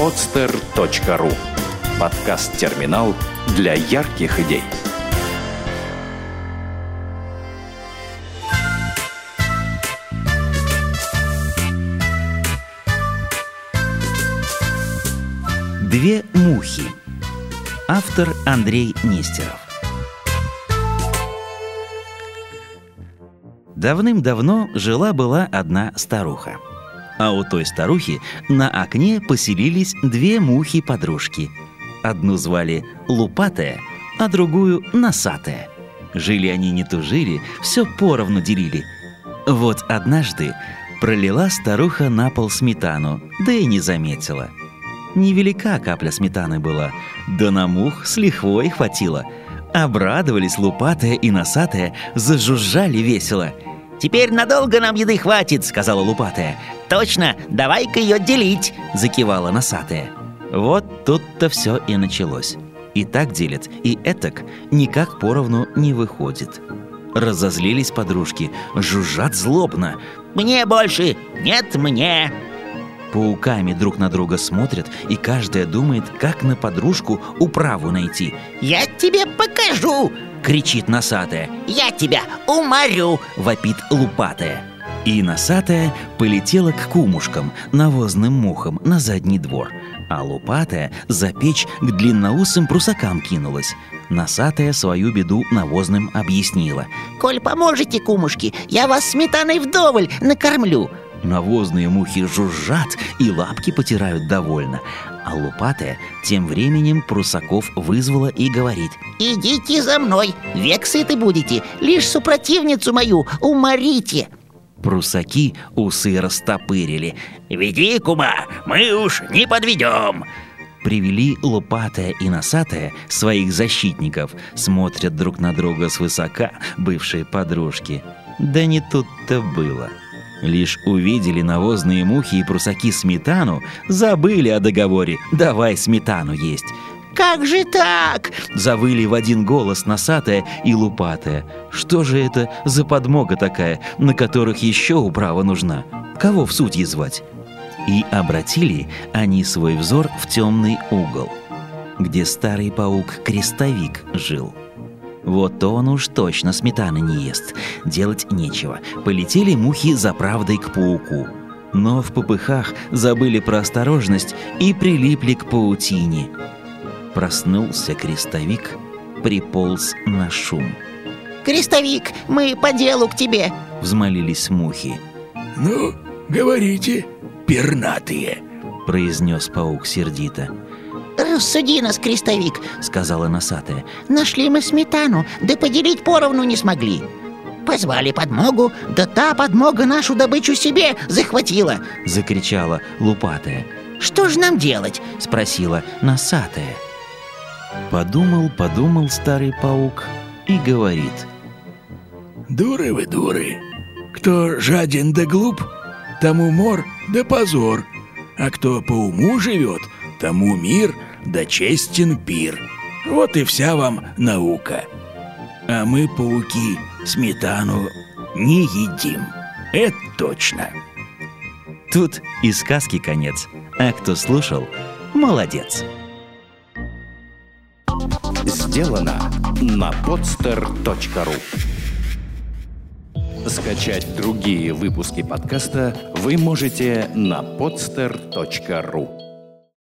podster.ru Подкаст-терминал для ярких идей. Две мухи. Автор Андрей Нестеров. Давным-давно жила-была одна старуха. А у той старухи на окне поселились две мухи-подружки. Одну звали Лупатая, а другую Носатая. Жили они не тужили, все поровну делили. Вот однажды пролила старуха на пол сметану, да и не заметила – Невелика капля сметаны была, да на мух с лихвой хватило. Обрадовались лупатая и носатая, зажужжали весело. «Теперь надолго нам еды хватит», — сказала лупатая. «Точно, давай-ка ее делить», — закивала носатая. Вот тут-то все и началось. И так делят, и этак никак поровну не выходит. Разозлились подружки, жужжат злобно. «Мне больше! Нет, мне!» Пауками друг на друга смотрят, и каждая думает, как на подружку управу найти. «Я тебе покажу!» — кричит носатая. «Я тебя уморю!» — вопит лупатая. И носатая полетела к кумушкам, навозным мухам, на задний двор. А лупатая за печь к длинноусым прусакам кинулась. Носатая свою беду навозным объяснила. «Коль поможете, кумушки, я вас сметаной вдоволь накормлю!» Навозные мухи жужжат и лапки потирают довольно. А лупатая тем временем Прусаков вызвала и говорит «Идите за мной, век сыты будете, лишь супротивницу мою уморите!» Прусаки усы растопырили «Веди, кума, мы уж не подведем!» Привели лопатая и носатая своих защитников Смотрят друг на друга свысока бывшие подружки Да не тут-то было – Лишь увидели навозные мухи и прусаки сметану, забыли о договоре «давай сметану есть». «Как же так?» – завыли в один голос носатая и лупатая. «Что же это за подмога такая, на которых еще управа нужна? Кого в судьи звать?» И обратили они свой взор в темный угол, где старый паук-крестовик жил – вот он уж точно сметаны не ест. Делать нечего. Полетели мухи за правдой к пауку. Но в попыхах забыли про осторожность и прилипли к паутине. Проснулся крестовик, приполз на шум. «Крестовик, мы по делу к тебе!» — взмолились мухи. «Ну, говорите, пернатые!» — произнес паук сердито. «Рассуди нас, крестовик», — сказала носатая. «Нашли мы сметану, да поделить поровну не смогли». Позвали подмогу, да та подмога нашу добычу себе захватила Закричала лупатая Что же нам делать? Спросила носатая Подумал, подумал старый паук и говорит Дуры вы, дуры Кто жаден да глуп, тому мор да позор А кто по уму живет, тому мир — да честен пир. Вот и вся вам наука. А мы, пауки, сметану не едим. Это точно. Тут и сказки конец. А кто слушал, молодец. Сделано на podster.ru Скачать другие выпуски подкаста вы можете на podster.ru